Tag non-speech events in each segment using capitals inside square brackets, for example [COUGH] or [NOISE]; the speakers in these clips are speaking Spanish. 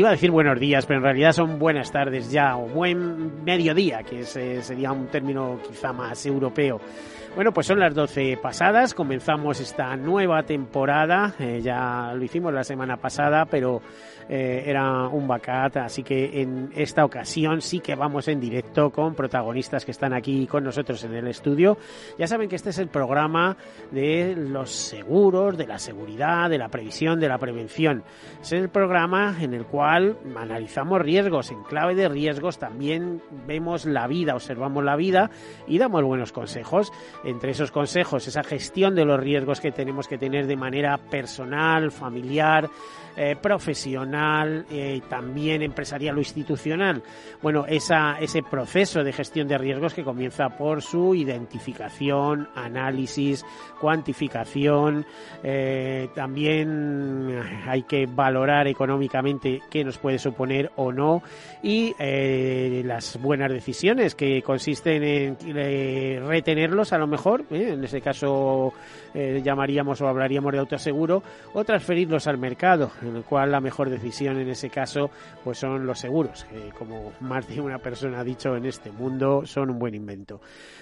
Iba a decir buenos días, pero en realidad son buenas tardes ya, o buen mediodía, que eh, sería un término quizá más europeo. Bueno, pues son las 12 pasadas, comenzamos esta nueva temporada, eh, ya lo hicimos la semana pasada, pero eh, era un bacat, así que en esta ocasión sí que vamos en directo con protagonistas que están aquí con nosotros en el estudio. Ya saben que este es el programa de los seguros, de la seguridad, de la previsión, de la prevención. Es el programa en el cual analizamos riesgos, en clave de riesgos también vemos la vida, observamos la vida y damos buenos consejos. Entre esos consejos, esa gestión de los riesgos que tenemos que tener de manera personal, familiar, eh, profesional, eh, también empresarial o institucional. Bueno, ese proceso de gestión de riesgos que comienza por su identificación, análisis, cuantificación. Eh, también hay que valorar económicamente qué nos puede suponer o no y las buenas decisiones que consisten en retenerlos a lo mejor, en ese caso llamaríamos o hablaríamos de autoseguro, o transferirlos al mercado en el cual la mejor decisión en ese caso pues son los seguros, que como más de una persona ha dicho en este mundo son un buen invento.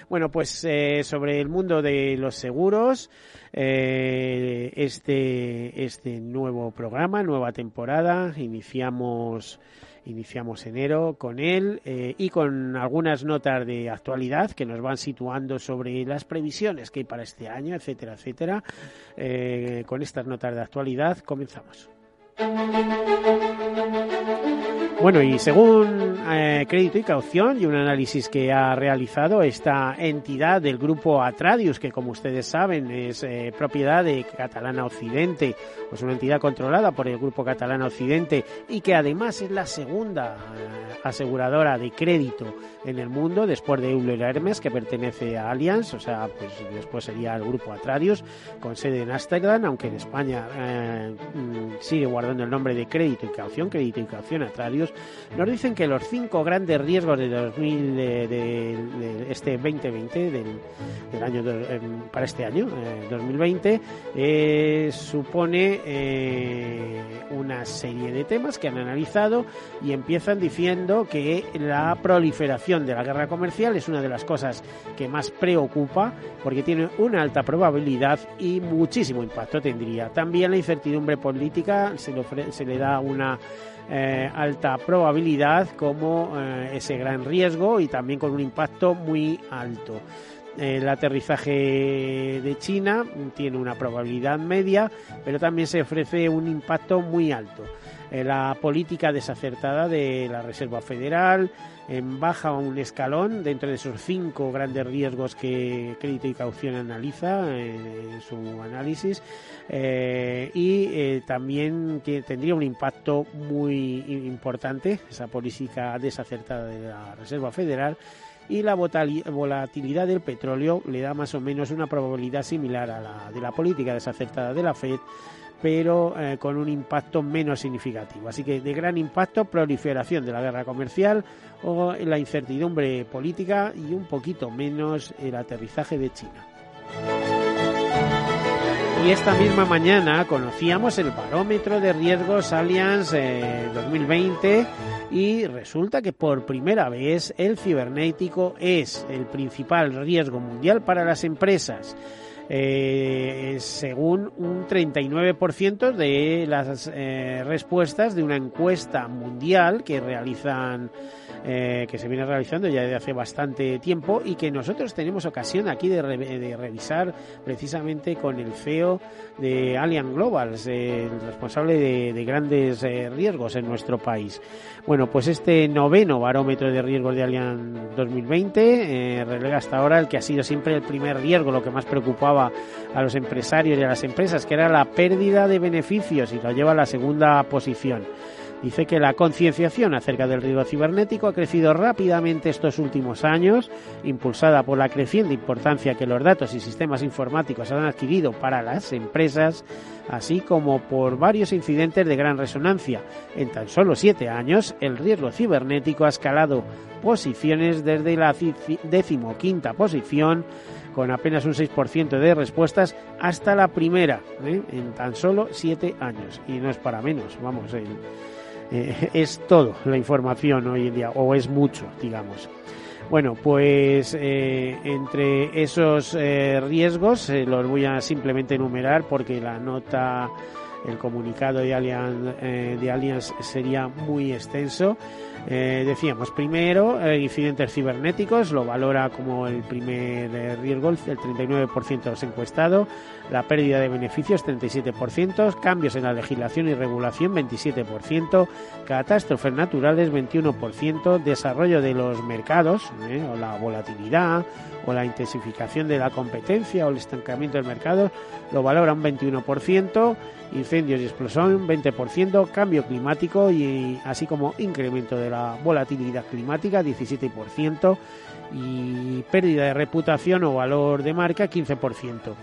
Bueno, pues eh, sobre el mundo de los seguros, eh, este, este nuevo programa, nueva temporada, iniciamos iniciamos enero con él eh, y con algunas notas de actualidad que nos van situando sobre las previsiones que hay para este año, etcétera, etcétera. con estas notas de actualidad comenzamos. Bueno, y según eh, Crédito y Caución y un análisis que ha realizado esta entidad del grupo Atradius, que como ustedes saben es eh, propiedad de Catalana Occidente, pues una entidad controlada por el grupo Catalana Occidente y que además es la segunda eh, aseguradora de crédito en el mundo, después de Euler Hermes, que pertenece a Allianz, o sea, pues después sería el grupo Atradius, con sede en Ámsterdam, aunque en España mm, sigue guardando el nombre de Crédito y Caución, Crédito y Caución Atradius nos dicen que los cinco grandes riesgos de, 2000, de, este 2020, del, año em, para este año, 2020, eh, eh, supone eh, una serie de temas que han analizado y empiezan diciendo que la proliferación de la guerra comercial es una de las cosas que más preocupa porque tiene una alta probabilidad y muchísimo impacto tendría. También la incertidumbre política se le da una eh, alta probabilidad como eh, ese gran riesgo y también con un impacto muy alto. El aterrizaje de China tiene una probabilidad media, pero también se ofrece un impacto muy alto. Eh, la política desacertada de la Reserva Federal en baja un escalón dentro de esos cinco grandes riesgos que Crédito y Caución analiza en su análisis eh, y eh, también tendría un impacto muy importante esa política desacertada de la Reserva Federal y la volatilidad del petróleo le da más o menos una probabilidad similar a la de la política desacertada de la Fed pero eh, con un impacto menos significativo. Así que de gran impacto, proliferación de la guerra comercial o la incertidumbre política y un poquito menos el aterrizaje de China. Y esta misma mañana conocíamos el barómetro de riesgos Allianz 2020 eh, y resulta que por primera vez el cibernético es el principal riesgo mundial para las empresas. eh, según un 39% de las eh, respuestas de una encuesta mundial que realizan eh, que se viene realizando ya desde hace bastante tiempo y que nosotros tenemos ocasión aquí de, revisar precisamente con el CEO de Allianz Global, el responsable de, grandes eh, riesgos en nuestro país. Bueno, pues este noveno barómetro de riesgos de Allianz 2020 eh, relega hasta ahora el que ha sido siempre el primer riesgo, lo que más preocupaba a los empresarios y a las empresas, que era la pérdida de beneficios y lo lleva a la segunda posición. Dice que la concienciación acerca del riesgo cibernético ha crecido rápidamente estos últimos años, impulsada por la creciente importancia que los datos y sistemas informáticos han adquirido para las empresas, así como por varios incidentes de gran resonancia. En tan solo siete años, el riesgo cibernético ha escalado posiciones desde la decimoquinta posición con apenas un 6% de respuestas hasta la primera, ¿eh? en tan solo siete años. Y no es para menos, vamos, el, eh, [LAUGHS] es todo la información hoy en día, o es mucho, digamos. Bueno, pues eh, entre esos eh, riesgos los voy a simplemente enumerar porque la nota, el comunicado de Allianz, de Allianz sería muy extenso. Eh, decíamos, primero, eh, incidentes cibernéticos, lo valora como el primer eh, riesgo, el 39% de los encuestados, la pérdida de beneficios, 37%, cambios en la legislación y regulación, 27%, catástrofes naturales, 21%, desarrollo de los mercados, o la volatilidad, o la intensificación de la competencia, o el estancamiento del mercado, lo valora un 21%, incendios y explosión 20%, cambio climático y así como incremento de la volatilidad climática 17% y pérdida de reputación o valor de marca 15%.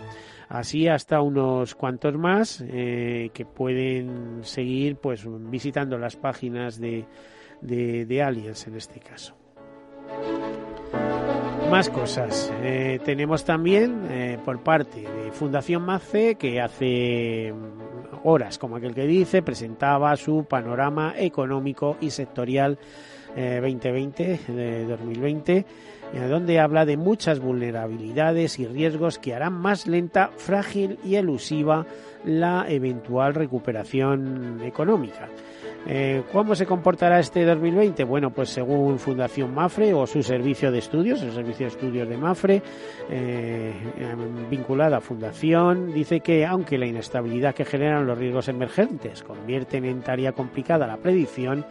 Así hasta unos cuantos más eh, que pueden seguir pues visitando las páginas de, de, de Aliens en este caso. Más cosas. Eh, tenemos también eh, por parte de Fundación MACE que hace horas, como aquel que dice, presentaba su panorama económico y sectorial 2020, eh, de 2020, donde habla de muchas vulnerabilidades y riesgos que harán más lenta, frágil y elusiva la eventual recuperación económica. Eh, ¿Cómo se comportará este 2020? Bueno, pues según Fundación Mafre o su servicio de estudios, el servicio de estudios de Mafre, eh, vinculada a Fundación, dice que aunque la inestabilidad que generan los riesgos emergentes convierten en tarea complicada la predicción,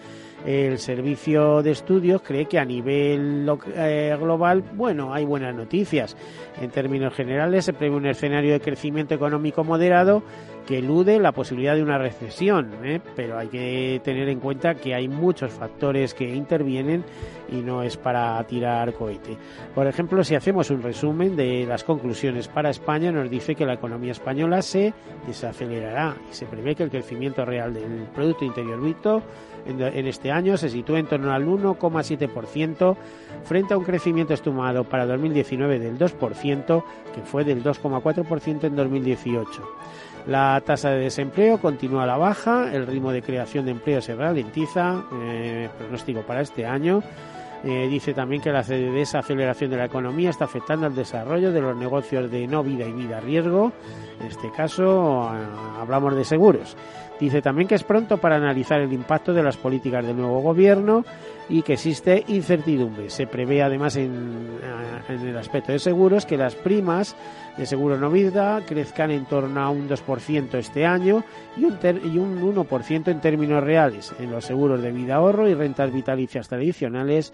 el servicio de estudios cree que a nivel eh, global, bueno, hay buenas noticias. En términos generales, se prevé un escenario de crecimiento económico moderado que elude la posibilidad de una recesión, ¿eh? pero hay que tener en cuenta que hay muchos factores que intervienen y no es para tirar cohete. Por ejemplo, si hacemos un resumen de las conclusiones para España, nos dice que la economía española se desacelerará y se prevé que el crecimiento real del Producto Interior Bruto en, este año se sitúa en torno al 1,7% frente a un crecimiento estimado para 2019 del 2%, que fue del 2,4% en 2018. La tasa de desempleo continúa a la baja, el ritmo de creación de empleo se ralentiza, eh, pronóstico para este año. Eh, dice también que la desaceleración de la economía está afectando al desarrollo de los negocios de no vida y vida riesgo. En este caso hablamos de seguros. Dice también que es pronto para analizar el impacto de las políticas del nuevo gobierno y que existe incertidumbre. Se prevé además en, en el aspecto de seguros que las primas de seguro no vida crezcan en torno a un 2% este año y un, y un 1% en términos reales. En los seguros de vida ahorro y rentas vitalicias tradicionales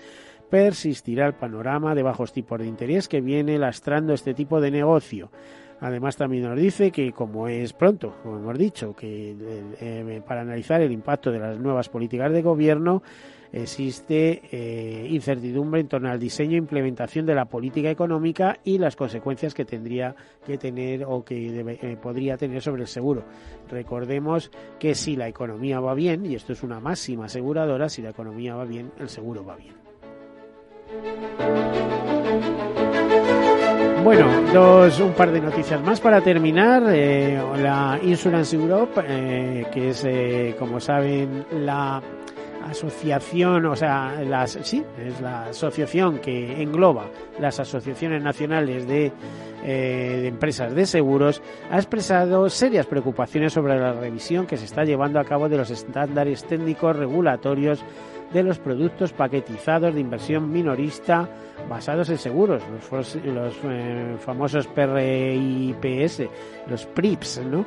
persistirá el panorama de bajos tipos de interés que viene lastrando este tipo de negocio. Además también nos dice que como es pronto, como hemos dicho, que eh, para analizar el impacto de las nuevas políticas de gobierno existe eh, incertidumbre en torno al diseño e implementación de la política económica y las consecuencias que tendría que tener o que eh, podría tener sobre el seguro. Recordemos que si la economía va bien, y esto es una máxima aseguradora, si la economía va bien, el seguro va bien. Bueno, dos, un par de noticias más para terminar. Eh, la Insurance Europe, eh, que es, como saben, la asociación, o sea, las, sí, es la asociación que engloba las asociaciones nacionales de, eh, de, empresas de seguros, ha expresado serias preocupaciones sobre la revisión que se está llevando a cabo de los estándares técnicos regulatorios de los productos paquetizados de inversión minorista basados en seguros, los, los eh, famosos PRIPS, los PRIPS, ¿no?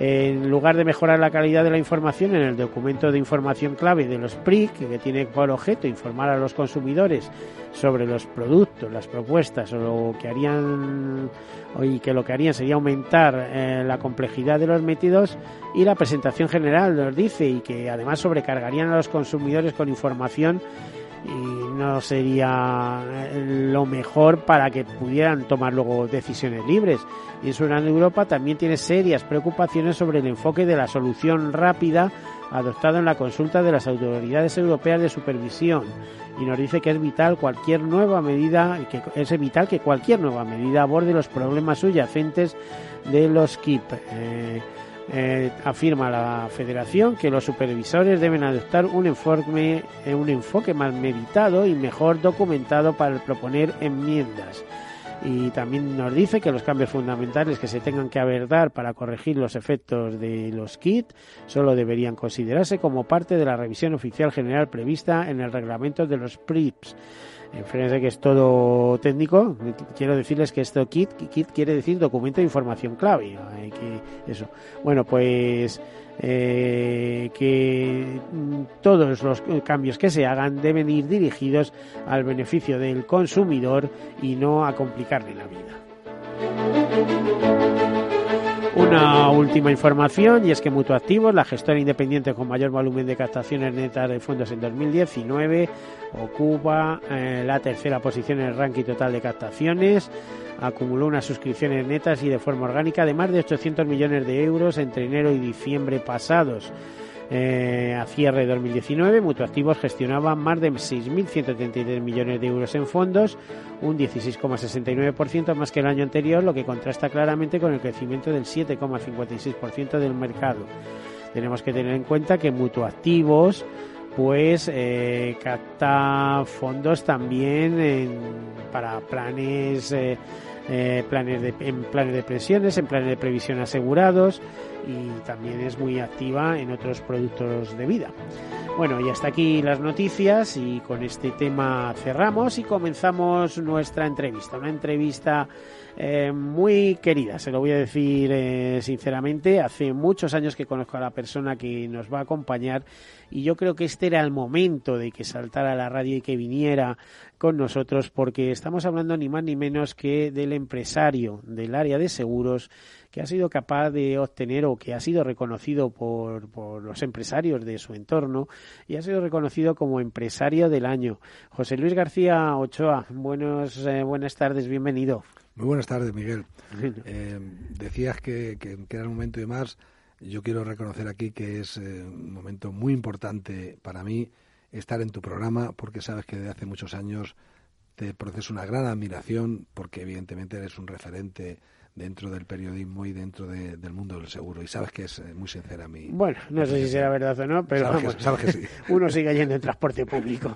En lugar de mejorar la calidad de la información en el documento de información clave de los PRIC, que tiene por objeto informar a los consumidores sobre los productos, las propuestas o lo que harían y que lo que harían sería aumentar eh, la complejidad de los métodos y la presentación general nos dice y que además sobrecargarían a los consumidores con información y no sería eh, lo mejor para que pudieran tomar luego decisiones libres. Y en Europa también tiene serias preocupaciones sobre el enfoque de la solución rápida adoptado en la consulta de las autoridades europeas de supervisión y nos dice que es vital cualquier nueva medida que es vital que cualquier nueva medida aborde los problemas subyacentes de los KIP. Eh, eh, afirma la Federación que los supervisores deben adoptar un enfoque, eh, un enfoque más meditado y mejor documentado para proponer enmiendas. Y también nos dice que los cambios fundamentales que se tengan que abordar para corregir los efectos de los kits solo deberían considerarse como parte de la revisión oficial general prevista en el reglamento de los PRIPS en que es todo técnico, quiero decirles que esto KIT, quiere decir documento de información clave. Eso. Bueno, pues eh, que todos los cambios que se hagan deben ir dirigidos al beneficio del consumidor y no a complicarle la vida. Una última información y es que Mutuactivos, la gestora independiente con mayor volumen de captaciones netas de fondos en 2019, ocupa eh, la tercera posición en el ranking total de captaciones. Acumuló unas suscripciones netas y de forma orgánica de más de 800 millones de euros entre enero y diciembre pasados. Eh, a cierre de 2019, Mutuactivos gestionaba más de 6.133 millones de euros en fondos, un 16,69% más que el año anterior, lo que contrasta claramente con el crecimiento del 7,56% del mercado. Tenemos que tener en cuenta que Mutuactivos pues eh, capta fondos también para planes eh, eh, planes de, en planes de pensiones, en planes de previsión asegurados y también es muy activa en otros productos de vida. Bueno, y hasta aquí las noticias y con este tema cerramos y comenzamos nuestra entrevista. Una entrevista eh, muy querida, se lo voy a decir eh, sinceramente. Hace muchos años que conozco a la persona que nos va a acompañar y yo creo que este era el momento de que saltara la radio y que viniera con nosotros porque estamos hablando ni más ni menos que del empresario del área de seguros que ha sido capaz de obtener o que ha sido reconocido por, por los empresarios de su entorno y ha sido reconocido como empresario del año. José Luis García Ochoa, buenos, eh, buenas tardes, bienvenido. Muy buenas tardes, Miguel. Eh, decías que, que, era el momento de más. Yo quiero reconocer aquí que es eh, un momento muy importante para mí estar en tu programa porque sabes que desde hace muchos años te proceso una gran admiración porque evidentemente eres un referente dentro del periodismo y dentro del mundo del seguro. Y sabes que es eh, muy sincera mi. Bueno, no sé si será verdad o no, pero vamos, [LAUGHS] uno sigue yendo en transporte público.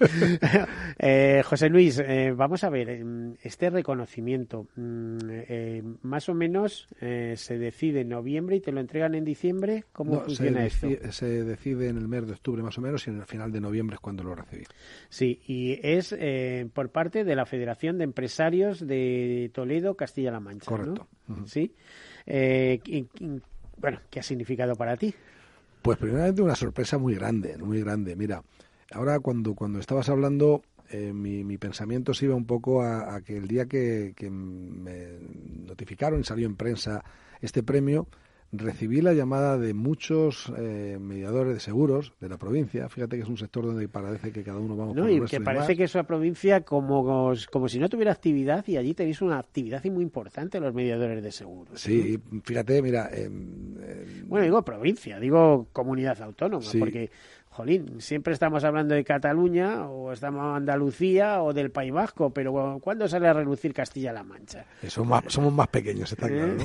[LAUGHS] eh, José Luis, eh, vamos a ver, em, este reconocimiento, mm, eh, más o menos se decide en noviembre y te lo entregan en diciembre. ¿Cómo funciona esto? Se decide en el mes de octubre más o menos y en el final de noviembre es cuando lo recibí. Sí, y es por parte de la Federación de Empresarios de Toledo, Castilla-La Mancha. Correcto. ¿Sí? Eh, bueno, ¿qué ha significado para ti? Pues primeramente una sorpresa muy grande, muy grande. Mira, ahora cuando, cuando estabas hablando, eh, mi, mi, pensamiento se iba un poco a, que el día que, que me notificaron y salió en prensa este premio, recibí la llamada de muchos eh, mediadores de seguros de la provincia. Fíjate que es un sector donde parece que cada uno vamos no, y que parece que es una provincia como, como si no tuviera actividad y allí tenéis una actividad muy importante los mediadores de seguros. Sí, fíjate, mira. bueno, digo provincia, digo comunidad autónoma, porque jolín, siempre estamos hablando de Cataluña o estamos en Andalucía o del País Vasco, pero ¿cuándo sale a relucir Castilla-La Mancha? Eh, somos, más, somos más pequeños, está claro. ¿no?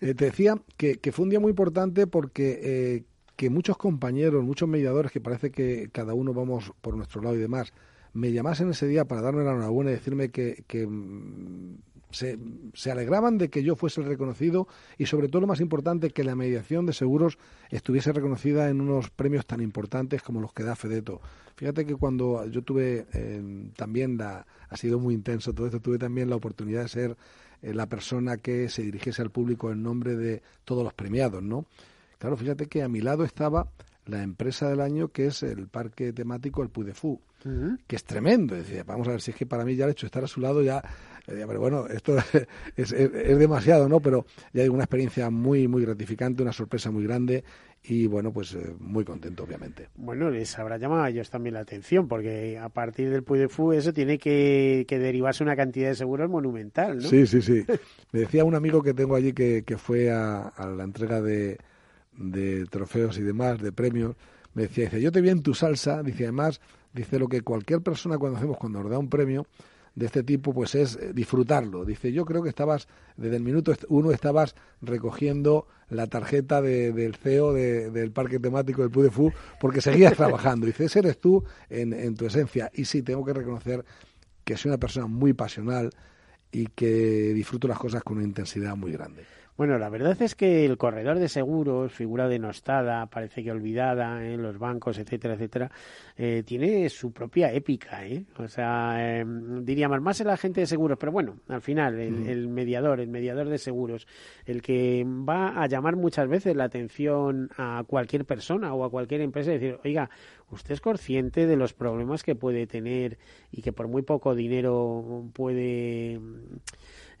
Eh, te decía que, fue un día muy importante porque que muchos compañeros, muchos mediadores, que parece que cada uno vamos por nuestro lado y demás, me llamasen ese día para darme la enhorabuena y decirme que, que mm, se, alegraban de que yo fuese el reconocido y sobre todo lo más importante que la mediación de seguros estuviese reconocida en unos premios tan importantes como los que da Fedeto. Fíjate que cuando yo tuve eh, también la, ha sido muy intenso todo esto, tuve también la oportunidad de ser eh, la persona que se dirigiese al público en nombre de todos los premiados, ¿no? Claro, fíjate que a mi lado estaba la empresa del año que es el parque temático El Puy de que es tremendo. Decía, vamos a ver si es que para mí ya el hecho de estar a su lado ya pero bueno, esto [LAUGHS] es, es, demasiado, ¿no? Pero ya hay una experiencia muy, muy gratificante, una sorpresa muy grande y bueno, pues eh, muy contento, obviamente. Bueno, les habrá llamado a ellos también la atención, porque a partir del Puy de Fu eso tiene que, derivarse una cantidad de seguros monumental, ¿no? Sí, sí, sí. [LAUGHS] Me decía un amigo que tengo allí que, que fue a, la entrega de, de trofeos y demás, de premios, me decía, dice, yo te vi en tu salsa, dice, además, dice lo que cualquier persona cuando hacemos, cuando nos da un premio, de este tipo pues es eh, disfrutarlo. Dice, yo creo que estabas, desde el minuto uno estabas recogiendo la tarjeta del CEO del parque temático del Pudefu porque seguías [LAUGHS] trabajando. Dice, ese eres tú en, en tu esencia. Y sí, tengo que reconocer que soy una persona muy pasional y que disfruto las cosas con una intensidad muy grande. Bueno, la verdad es que el corredor de seguros, figura denostada, parece que olvidada en los bancos, etcétera, etcétera, eh, tiene su propia épica, ¿eh? O sea, em, diríamos más el agente de seguros, pero bueno, al final, el, mediador, el mediador de seguros, el que va a llamar muchas veces la atención a cualquier persona o a cualquier empresa y decir, oiga, usted es consciente de los problemas que puede tener y que por muy poco dinero puede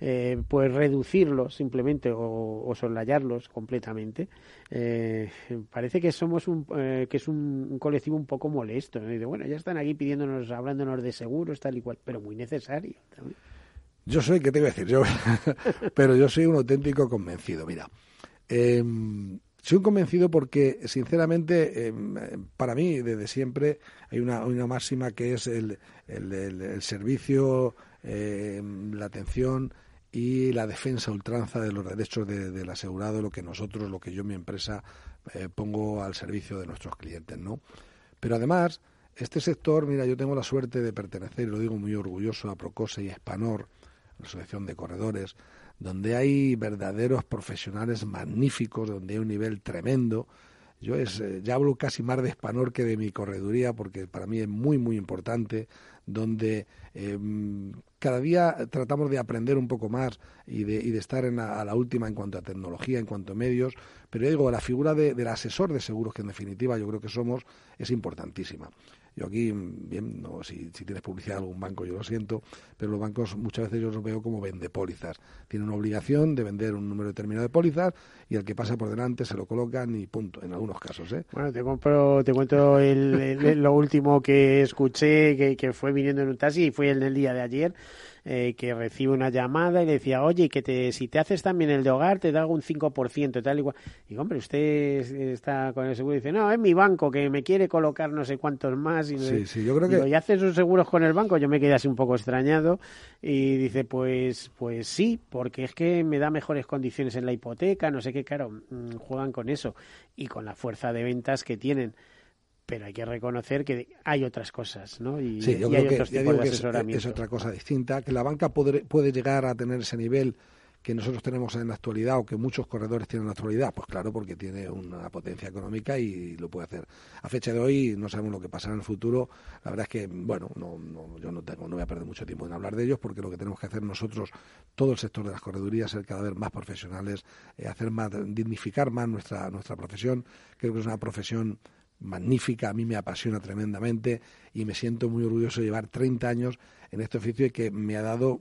eh, pues reducirlos simplemente o, o soslayarlos completamente. Eh, parece que somos un, eh, que es un, colectivo un poco molesto. Y bueno, ya están aquí pidiéndonos, hablándonos de seguros, tal y cual, pero muy necesario. Yo soy, ¿qué te iba a decir? Yo, [LAUGHS] pero yo soy un auténtico convencido. Mira, em, soy un convencido porque, sinceramente, em, para mí, desde siempre, hay una, una máxima que es el, el, el servicio, em, la atención, y la defensa ultranza de los derechos del asegurado, lo que nosotros, lo que yo, mi empresa, eh, pongo al servicio de nuestros clientes, ¿no? Pero además, este sector, mira, yo tengo la suerte de pertenecer, y lo digo muy orgulloso, a Procose y a Espanor, la Asociación de Corredores, donde hay verdaderos profesionales magníficos, donde hay un nivel tremendo. Yo es, eh, ya hablo casi más de Espanor que de mi correduría, porque para mí es muy, muy importante, donde eh, cada día tratamos de aprender un poco más y de, y de estar en a la última en cuanto a tecnología, en cuanto a medios, pero yo digo, la figura del asesor de seguros, que en definitiva yo creo que somos, es importantísima. Yo aquí, bien, no, si, si tienes publicidad de algún banco, yo lo siento, pero los bancos muchas veces yo los veo como vende pólizas. Tienen una obligación de vender un número determinado de pólizas y el que pasa por delante se lo colocan y punto, en algunos casos. ¿eh? Bueno, te, compro, te cuento el, lo último que escuché, que, que fue viniendo en un taxi y fue el día de ayer eh, que recibe una llamada y le decía, oye, que te, si te haces también el de hogar, te da un 5%, tal y cual. Digo, hombre, usted está con el seguro y dice, no, es mi banco que me quiere colocar no sé cuántos más. Y sí, sí, yo creo que... ¿y haces sus seguros con el banco? Yo me quedé así un poco extrañado y dice, pues, pues sí, porque es que me da mejores condiciones en la hipoteca, no sé qué, claro, mm, juegan con eso y con la fuerza de ventas que tienen pero hay que reconocer que hay otras cosas, ¿no? Y, sí, yo creo que, es, otra cosa distinta, que la banca puede, puede llegar a tener ese nivel que nosotros tenemos en la actualidad o que muchos corredores tienen en la actualidad, pues claro, porque tiene una potencia económica y lo puede hacer. A fecha de hoy no sabemos lo que pasará en el futuro. La verdad es que, bueno, no, no, yo no tengo, no voy a perder mucho tiempo en hablar de ellos porque lo que tenemos que hacer nosotros, todo el sector de las corredurías, ser cada vez más profesionales, eh, hacer más, dignificar más nuestra nuestra profesión. Creo que es una profesión magnífica, a mí me apasiona tremendamente y me siento muy orgulloso de llevar 30 años en este oficio y que me ha dado,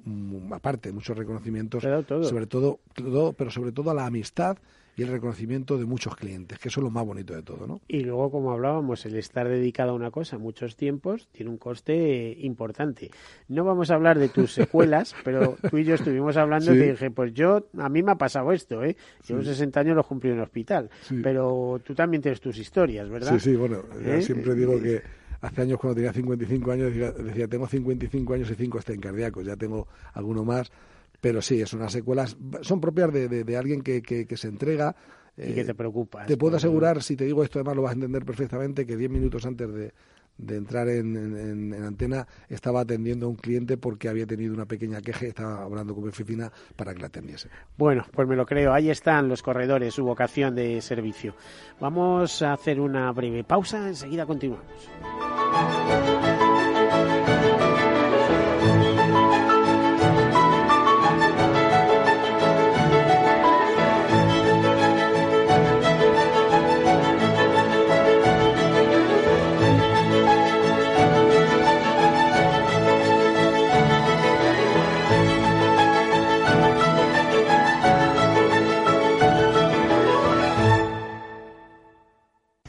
aparte, muchos reconocimientos, sobre todo, todo, pero sobre todo a la amistad y el reconocimiento de muchos clientes, que eso es lo más bonito de todo, ¿no? Y luego, como hablábamos, el estar dedicado a una cosa muchos tiempos tiene un coste importante. No vamos a hablar de tus secuelas, [LAUGHS] pero tú y yo estuvimos hablando y dije, pues yo, a mí me ha pasado esto, ¿eh? Yo 60 años lo cumplí en el hospital, pero tú también tienes tus historias, ¿verdad? Sí, sí, bueno, ¿Eh? siempre digo que hace años cuando tenía 55 años decía, decía tengo 55 años y 5 estén cardíacos, ya tengo alguno más pero sí, es unas secuelas, son propias de, de, alguien que, que, se entrega y que te preocupas. Te puedo asegurar, si te digo esto, además lo vas a entender perfectamente, que diez minutos antes de, de entrar en, en, antena estaba atendiendo a un cliente porque había tenido una pequeña queja y estaba hablando con mi oficina para que la atendiese. Bueno, pues me lo creo. Ahí están los corredores, su vocación de servicio. Vamos a hacer una breve pausa, enseguida continuamos.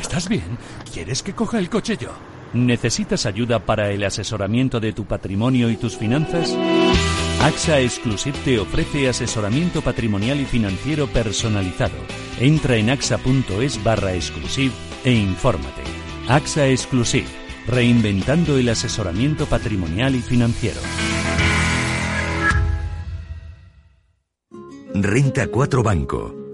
¿estás bien? ¿Quieres que coja el coche yo? ¿Necesitas ayuda para el asesoramiento de tu patrimonio y tus finanzas? AXA Exclusive te ofrece asesoramiento patrimonial y financiero personalizado. Entra en axa.es barra exclusive e infórmate. AXA Exclusive, reinventando el asesoramiento patrimonial y financiero. Renta 4 Banco,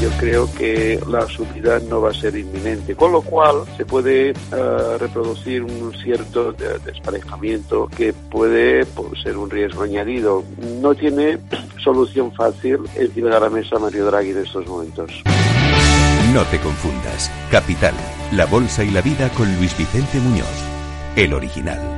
yo creo que la subida no va a ser inminente, con lo cual se puede eh, reproducir un cierto desparejamiento que puede ser un riesgo añadido. No tiene [CLEARS THROAT] solución fácil encima de la mesa Mario Draghi en estos momentos. No te confundas. Capital, la bolsa y la vida con Luis Vicente Muñoz, el original.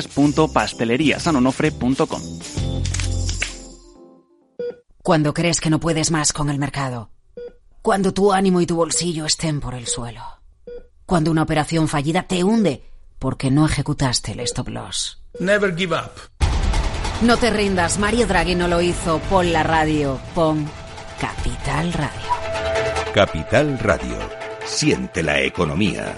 www.pasteleriasanonofre.com. Cuando crees que no puedes más con el mercado. Cuando tu ánimo y tu bolsillo estén por el suelo. Cuando una operación fallida te hunde porque no ejecutaste el stop loss. Never give up. No te rindas, Mario Draghi no lo hizo. Pon la radio, pon Capital Radio. Capital Radio. Siente la economía.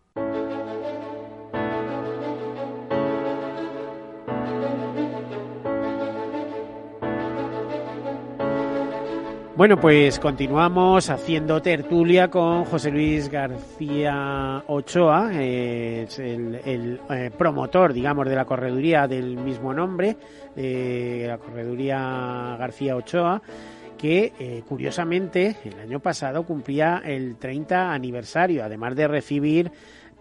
Bueno, pues continuamos haciendo tertulia con José Luis García Ochoa, eh, el, eh, promotor, digamos, de la correduría del mismo nombre, de la correduría García Ochoa, que eh, curiosamente el año pasado cumplía el 30 aniversario, además de recibir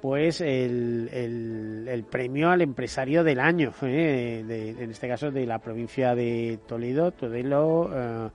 pues el, premio al empresario del año, en este caso de la provincia de Toledo, Todelo eh,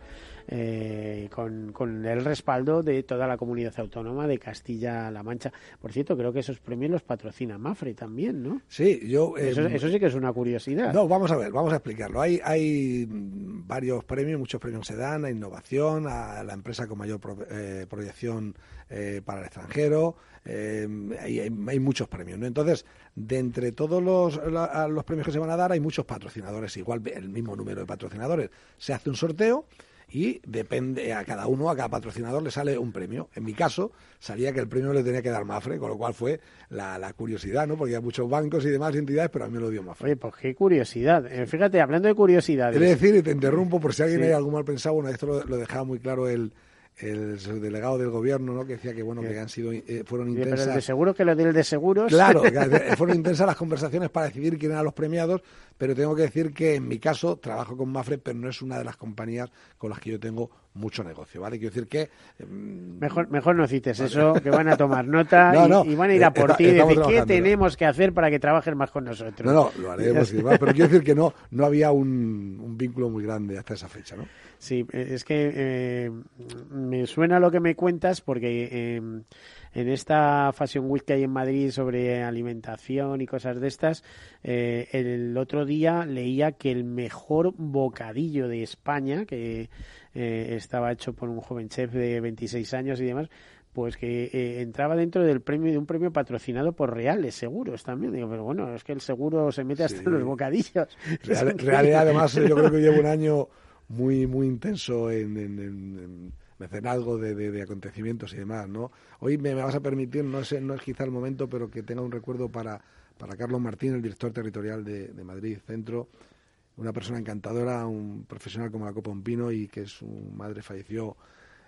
con, con, el respaldo de toda la comunidad autónoma de Castilla-La Mancha. Por cierto, creo que esos premios los patrocina Mafre también, ¿no? Sí, yo... eso, em, sí que es una curiosidad. No, vamos a ver, vamos a explicarlo. Hay, hay varios premios, muchos premios se dan a innovación, a la empresa con mayor eh, proyección eh, para el extranjero, em, hay, hay, muchos premios. ¿no? Entonces, de entre todos los, los premios que se van a dar, hay muchos patrocinadores, igual el mismo número de patrocinadores. Se hace un sorteo y depende a cada uno, a cada patrocinador le sale un premio. En mi caso, salía que el premio le tenía que dar Mafre, con lo cual fue la, curiosidad, ¿no? Porque hay muchos bancos y demás entidades, pero a mí me lo dio Mafre. Oye, pues qué curiosidad. Eh, fíjate, hablando de curiosidades. Quiero decir, y te interrumpo por si alguien hay algún mal pensado, bueno, esto lo dejaba muy claro el, el subdelegado del gobierno, ¿no? Que decía que bueno que han sido eh, fueron intensas. Pero de seguro que lo del de seguros. Claro, [LAUGHS] fueron intensas las conversaciones para decidir quién eran los premiados, pero tengo que decir que en mi caso trabajo con Mafre, pero no es una de las compañías con las que yo tengo mucho negocio, ¿vale? Quiero decir que... Em, mejor, mejor no cites eso, que van a tomar nota [LAUGHS] y, van a ir a por ti de qué tenemos que hacer para que trabajen más con nosotros. No, no, lo haremos, [LAUGHS] pero quiero decir que no, no había un, un vínculo muy grande hasta esa fecha, ¿no? Sí, es que eh, me suena lo que me cuentas porque eh, en esta Fashion Week que hay en Madrid sobre alimentación y cosas de estas, eh, el otro día leía que el mejor bocadillo de España, que estaba hecho por un joven chef de 26 años y demás, pues que entraba dentro del premio de un premio patrocinado por Reales Seguros también. Digo, pero bueno, es que el seguro se mete hasta en los bocadillos. [LAUGHS] Real, además, yo creo que llevo un año muy, muy intenso en, en, en, mecenazgo de, acontecimientos y demás, ¿no? Hoy me, vas a permitir, no es, no es quizá el momento, pero que tenga un recuerdo para, para Carlos Martín, el director territorial de, Madrid Centro, una persona encantadora, un profesional como la Copa Un Pino y que su madre falleció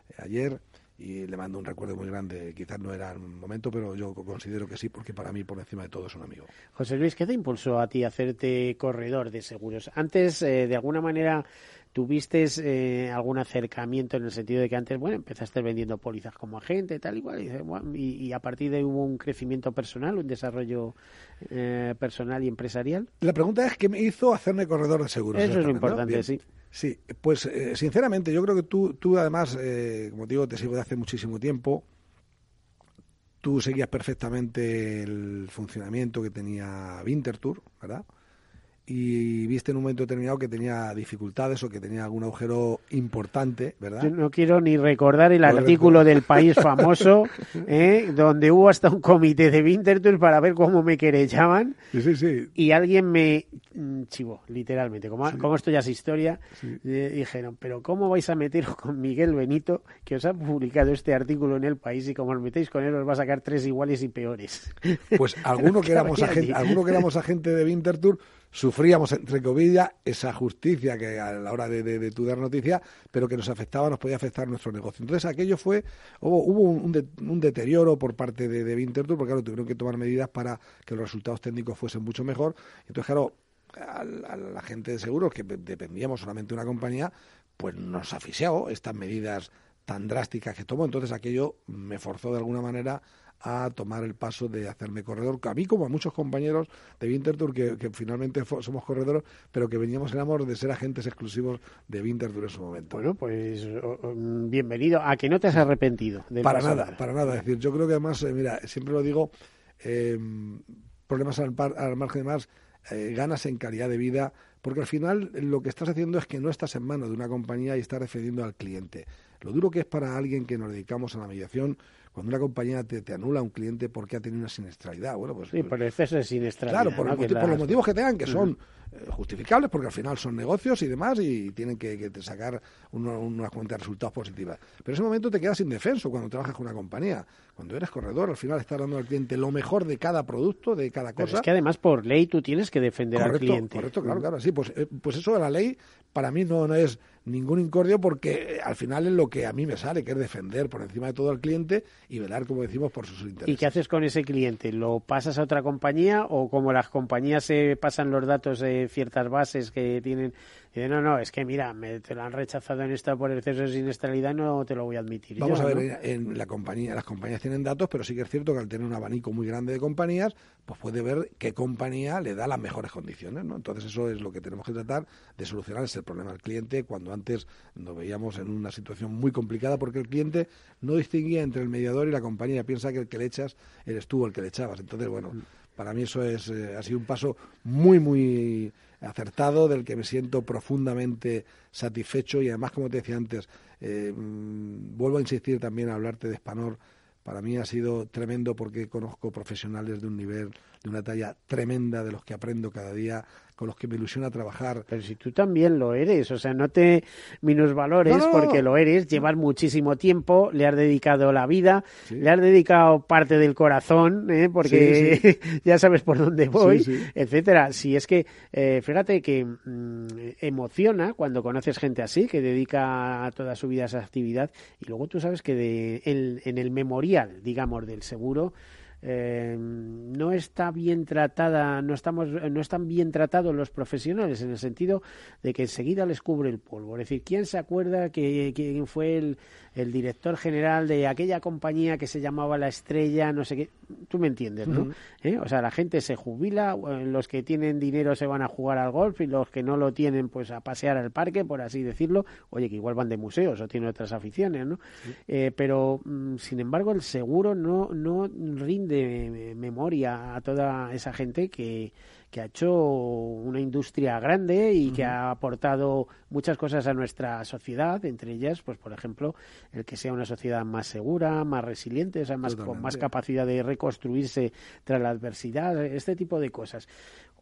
eh, ayer y le mando un recuerdo muy grande. Quizás no era el momento, pero yo considero que sí, porque para mí, por encima de todo, es un amigo. José Luis, ¿qué te impulsó a ti hacerte corredor de seguros? Antes, eh, de alguna manera, ¿Tuviste eh, algún acercamiento en el sentido de que antes, bueno, empezaste vendiendo pólizas como agente, tal y cual, y, a partir de ahí hubo un crecimiento personal, un desarrollo eh, personal y empresarial? La pregunta es qué me hizo hacerme corredor de seguros. Eso es lo importante, sí. Sí, pues eh, sinceramente yo creo que tú, tú además, como digo, te sigo de hace muchísimo tiempo, tú seguías perfectamente el funcionamiento que tenía Wintertour, ¿verdad? Y viste en un momento determinado que tenía dificultades o que tenía algún agujero importante, ¿verdad? Yo no quiero ni recordar el artículo del país [LAUGHS] famoso, ¿eh? donde hubo hasta un comité de Winterthur para ver cómo me querellaban. Sí, sí, sí. Y alguien me mm, chivó, literalmente. Como, como esto ya es historia, dijeron, pero ¿cómo vais a meteros con Miguel Benito, que os ha publicado este artículo en el país y como os metéis con él os va a sacar tres iguales y peores? Pues alguno que [LAUGHS] éramos agente, alguno que éramos agente de Winterthur sufríamos, entre comillas, esa justicia que a la hora de, de, tu dar noticia, pero que nos afectaba, nos podía afectar nuestro negocio. Entonces, aquello fue, hubo, hubo un, deterioro por parte de, de porque claro, tuvieron que tomar medidas para que los resultados técnicos fuesen mucho mejor. Entonces, claro, a, la gente de seguros, que dependíamos solamente de una compañía, pues nos asfixió estas medidas tan drásticas que tomó. Entonces, aquello me forzó de alguna manera a tomar el paso de hacerme corredor, a mí como a muchos compañeros de Winterthur que, que finalmente somos corredores, pero que veníamos en amor de ser agentes exclusivos de Winterthur en su momento. Bueno, pues bienvenido, a que no te has arrepentido. para nada, para nada. Es decir, yo creo que además, eh, mira, siempre lo digo, eh, problemas al, al margen de más, eh, ganas en calidad de vida, porque al final lo que estás haciendo es que no estás en manos de una compañía y estás defendiendo al cliente. Lo duro que es para alguien que nos dedicamos a la mediación cuando una compañía te, te, anula a un cliente porque ha tenido una siniestralidad. Bueno, pues, sí, por exceso de siniestralidad. Claro, por, los motivos que tengan, que son justificables, porque al final son negocios y demás, y tienen que, que sacar uno, una cuenta de resultados positivas. Pero en ese momento te quedas indefenso cuando trabajas con una compañía. Cuando eres corredor, al final estás dando al cliente lo mejor de cada producto, de cada cosa. Pero es que además por ley tú tienes que defender correcto, al cliente. Correcto, claro, claro. Sí, pues, eh, pues eso de la ley para mí no, no es ningún incordio porque eh, al final es lo que a mí me sale, que es defender por encima de todo al cliente y velar, como decimos, por sus intereses. ¿Y qué haces con ese cliente? ¿Lo pasas a otra compañía o como las compañías se pasan los datos de ciertas bases que tienen no, no, es que mira, me, te lo han rechazado en esta por exceso de siniestralidad, no te lo voy a admitir. Vamos yo, a ver, ¿no? en la compañía, las compañías tienen datos, pero sí que es cierto que al tener un abanico muy grande de compañías, pues puede ver qué compañía le da las mejores condiciones, ¿no? Entonces eso es lo que tenemos que tratar de solucionar ese problema al cliente cuando antes nos veíamos en una situación muy complicada porque el cliente no distinguía entre el mediador y la compañía, piensa que el que le echas eres tú el que le echabas. Entonces, bueno, para mí eso es eh, ha sido un paso muy muy acertado, del que me siento profundamente satisfecho y además, como te decía antes, eh, vuelvo a insistir también a hablarte de Spanor. Para mí ha sido tremendo porque conozco profesionales de un nivel, de una talla tremenda, de los que aprendo cada día, con los que me ilusiona trabajar. Pero si tú también lo eres, o sea, no te minusvalores No, no, no. porque lo eres, llevas muchísimo tiempo, le has dedicado la vida, le has dedicado parte del corazón, ¿eh? porque [LAUGHS] ya sabes por dónde voy, etcétera. Si es que, eh, fíjate que mm, emociona cuando conoces gente así, que dedica toda su vida a esa actividad, y luego tú sabes que de, en, en el memorial, digamos, del seguro, eh, no está bien tratada, no estamos, no están bien tratados los profesionales en el sentido de que enseguida les cubre el polvo. Es decir, ¿quién se acuerda que quién fue el, el director general de aquella compañía que se llamaba La Estrella, no sé qué? Tú me entiendes, ¿no? ¿Eh? O sea, la gente se jubila, eh, los que tienen dinero se van a jugar al golf y los que no lo tienen, pues a pasear al parque, por así decirlo. Oye, que igual van de museos o tienen otras aficiones, ¿no? Eh, pero, mm, sin embargo, el seguro no, no rinde eh, memoria a toda esa gente que, que ha hecho una industria grande y que ha aportado muchas cosas a nuestra sociedad, entre ellas, pues por ejemplo, el que sea una sociedad más segura, más resiliente, o sea, más, con más capacidad de reconstruirse tras la adversidad, este tipo de cosas.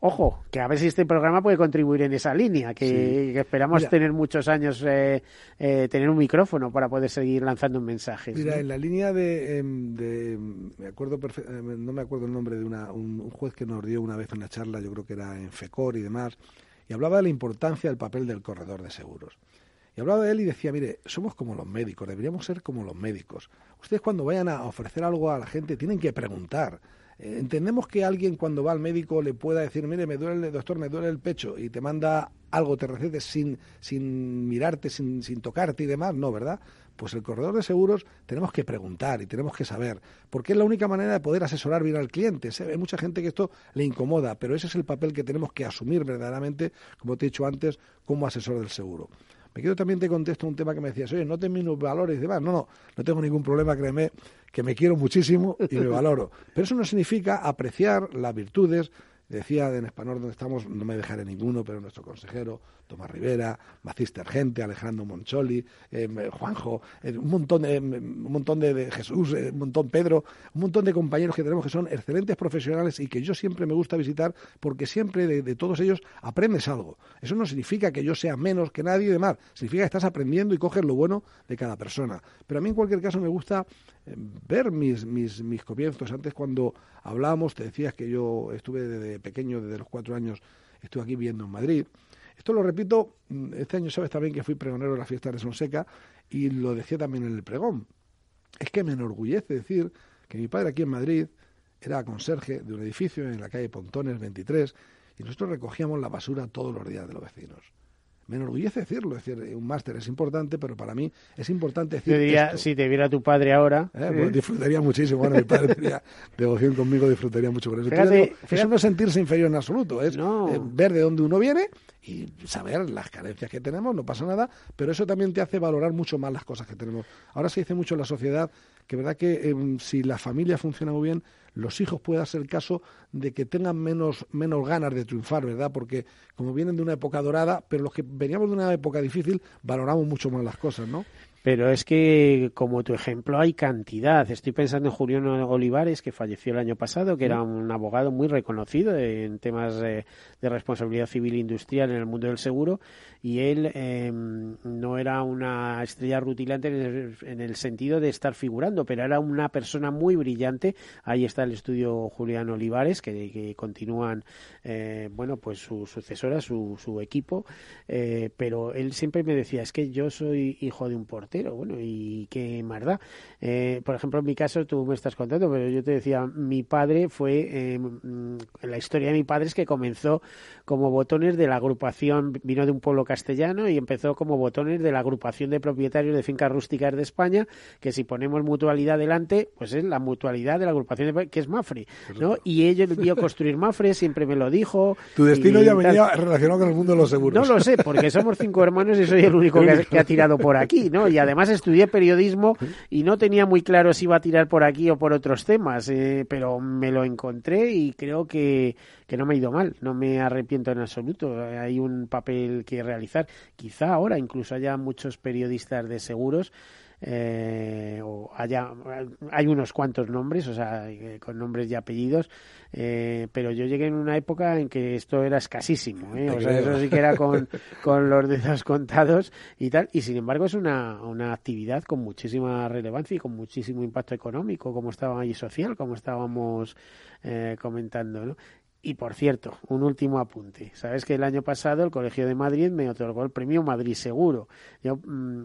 Ojo, que a ver si este programa puede contribuir en esa línea, que, Sí. que esperamos Mira. tener muchos años, eh, eh, tener un micrófono para poder seguir lanzando mensajes. Mira, ¿no? en la línea de, em, de- me acuerdo em, no me acuerdo el nombre de una, un, un juez que nos dio una vez una charla, yo creo que era en FECOR y demás, y hablaba de la importancia del papel del corredor de seguros. Y hablaba de él y decía, mire, somos como los médicos, deberíamos ser como los médicos. Ustedes cuando vayan a ofrecer algo a la gente tienen que preguntar. Eh, entendemos que alguien cuando va al médico le pueda decir, mire, me duele el doctor, me duele el pecho, y te manda algo, te recete sin, sin mirarte, sin, sin tocarte y demás, no, ¿verdad? Pues el corredor de seguros tenemos que preguntar y tenemos que saber, porque es la única manera de poder asesorar bien al cliente. Hay mucha gente que esto le incomoda, pero ese es el papel que tenemos que asumir verdaderamente, como te he dicho antes, como asesor del seguro. Me quedo también te contesto un tema que me decías, oye, no te minus valores y demás. No, no, no tengo ningún problema, créeme, que me quiero muchísimo y me valoro. [LAUGHS] Pero eso no significa apreciar las virtudes. Decía en Espanor donde estamos, no me dejaré ninguno, pero nuestro consejero, Tomás Rivera, Maciste Argente, Alejandro Moncholi, eh, Juanjo, eh, un montón, de, un montón de, Jesús, eh, un montón Pedro, un montón de compañeros que tenemos que son excelentes profesionales y que yo siempre me gusta visitar porque siempre de, todos ellos aprendes algo. Eso no significa que yo sea menos que nadie y demás, significa que estás aprendiendo y coges lo bueno de cada persona. Pero a mí en cualquier caso me gusta ver mis, mis, mis comienzos. Antes cuando hablábamos te decías que yo estuve desde pequeño, desde los cuatro años, estuve aquí viviendo en Madrid. Esto lo repito, mm, este año sabes también que fui pregonero de la fiesta de Sonseca y lo decía también en el pregón. Es que me enorgullece decir que mi padre aquí en Madrid era conserje de un edificio en la calle Pontones 23 y nosotros recogíamos la basura todos los días de los vecinos. Me enorgullece decirlo, es decir, un máster es importante, pero para mí es importante decir Yo diría, esto. si te viera tu padre ahora. Eh, disfrutaría muchísimo. Bueno, mi padre tenía [LAUGHS] devoción conmigo, disfrutaría mucho con eso. Fíjate, digo, fíjate- Eso no es sentirse inferior en absoluto, es No. eh, ver de dónde uno viene y saber las carencias que tenemos, no pasa nada, pero eso también te hace valorar mucho más las cosas que tenemos. Ahora se dice mucho en la sociedad que verdad que em, si la familia funciona muy bien, los hijos pueda ser el caso de que tengan menos, menos ganas de triunfar, ¿verdad? Porque como vienen de una época dorada, pero los que veníamos de una época difícil, valoramos mucho más las cosas, ¿no? Pero es que, como tu ejemplo, hay cantidad. Estoy pensando en Julián Olivares, que falleció el año pasado, que era un abogado muy reconocido en temas de, responsabilidad civil e industrial en el mundo del seguro, y él em, no era una estrella rutilante en el, sentido de estar figurando, pero era una persona muy brillante. Ahí está el estudio Julián Olivares, que, continúan, eh, bueno, pues su sucesora, su, su equipo, eh, pero él siempre me decía, es que yo soy hijo de un portero bueno, y qué más eh, por ejemplo, en mi caso, tú me estás contando, pero yo te decía, mi padre fue, eh, mm, la historia de mi padre es que comenzó como botones de la agrupación, vino de un pueblo castellano y empezó como botones de la agrupación de propietarios de fincas rústicas de España, que si ponemos mutualidad delante, pues es la mutualidad de la agrupación de, que es Mafre, ¿no? Y ellos vio [LAUGHS] construir Mafre, siempre me lo dijo. Tu destino ya venía relacionado con el mundo de los seguros. No lo sé, porque somos cinco hermanos y soy el único que, que ha tirado por aquí, ¿no? Y además estudié periodismo y no tenía muy claro si iba a tirar por aquí o por otros temas, eh, pero me lo encontré y creo que, que no me ha ido mal, no me arrepiento en absoluto. Hay un papel que realizar. Quizá ahora incluso haya muchos periodistas de seguros eh, o haya, hay unos cuantos nombres, o sea, con nombres y apellidos, eh, pero yo llegué en una época en que esto era escasísimo, ¿eh? o sea, eso sí que era con, [LAUGHS] con los dedos contados y tal, y sin embargo es una, una actividad con muchísima relevancia y con muchísimo impacto económico, como estaba ahí social, como estábamos eh, comentando, ¿no? Y por cierto, un último apunte. Sabes que el año pasado el Colegio de Madrid me otorgó el premio Madrid Seguro. Yo, mm,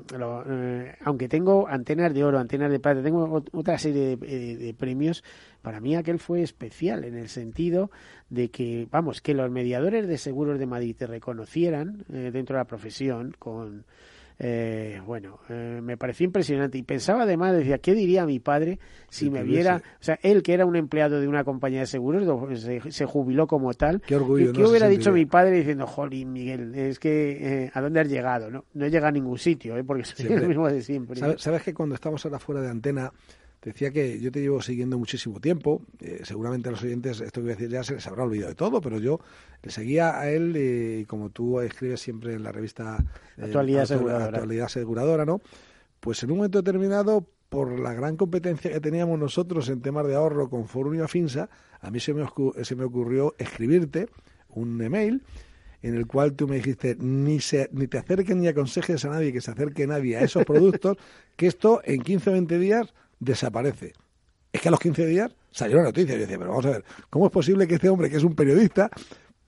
eh, aunque tengo antenas de oro, antenas de plata, tengo otra serie de, premios, para mí aquel fue especial en el sentido de que, vamos, que los mediadores de seguros de Madrid te reconocieran eh, dentro de la profesión con eh, bueno, eh, me pareció impresionante y pensaba además, decía, ¿qué diría mi padre si me viera? O sea, él que era un empleado de una compañía de seguros, se, jubiló como tal. Qué orgullo. ¿Qué, hubiera dicho mi padre diciendo, jolín, Miguel, es que, eh, ¿a dónde has llegado? No, no he llegado a ningún sitio, ¿eh? porque soy lo mismo de siempre. ¿Sabes, ¿Sabes que cuando estamos ahora fuera de antena decía que yo te llevo siguiendo muchísimo tiempo. Eh, seguramente a los oyentes esto que voy a decir ya se les habrá olvidado de todo, pero yo le seguía a él y como tú escribes siempre en la revista eh, Actualidad, Aseguradora. Actualidad Aseguradora, ¿no? Pues en un momento determinado, por la gran competencia que teníamos nosotros en temas de ahorro con Forum y Afinsa, a mí se me, se me ocurrió escribirte un email en el cual tú me dijiste ni, se, ni te acerques ni aconsejes a nadie que se acerque nadie a esos productos, [LAUGHS] que esto en 15 o 20 días desaparece. Es que a los 15 días salió la noticia. Yo decía, pero vamos a ver, ¿cómo es posible que este hombre, que es un periodista,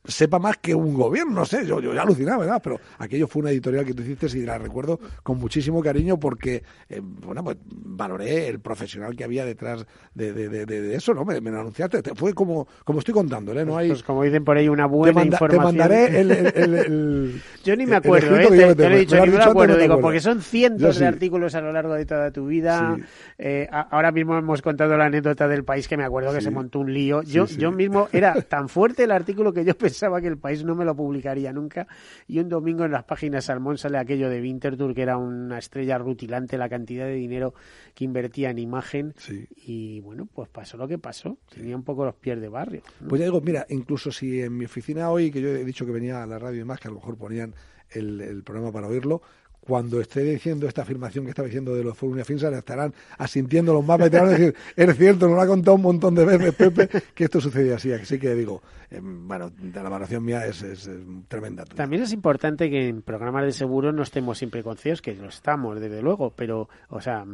sepa más que un gobierno, no sé, yo, yo ya alucinaba, ¿verdad? Pero aquello fue una editorial que tú hiciste y la recuerdo con muchísimo cariño porque, eh, bueno, pues valoré el profesional que había detrás de, de, de, eso, ¿no? Me, me, lo anunciaste, Fue como, como estoy contándole, ¿no? Hay, pues como dicen por ahí, una buena información. Te mandaré [LAUGHS] el... yo ni me acuerdo, ¿eh? Te, te, lo he dicho, ni me acuerdo, digo, porque son cientos de artículos a lo largo de toda tu vida. Eh, ahora mismo hemos contado la anécdota del país que me acuerdo que se montó un lío. Yo, yo mismo, era tan fuerte el artículo que yo pensé pensaba que el país no me lo publicaría nunca. Y un domingo en las páginas Salmón sale aquello de Winterthur, que era una estrella rutilante, la cantidad de dinero que invertía en imagen. Y bueno, pues pasó lo que pasó. Tenía un poco los pies de barrio. Pues ya digo, mira, incluso si en mi oficina hoy, que yo he dicho que venía a la radio y más, que a lo mejor ponían el, el programa para oírlo, cuando esté diciendo esta afirmación que estaba diciendo de los y Finsa, estarán asintiendo los más veteranos y decir, es cierto, nos lo ha contado un montón de veces Pepe que esto sucedía así. Así que digo, eh, bueno, la valoración mía es, tremenda. También es importante que en programas de seguro no estemos siempre concienciados, que lo estamos, desde luego, pero, o sea,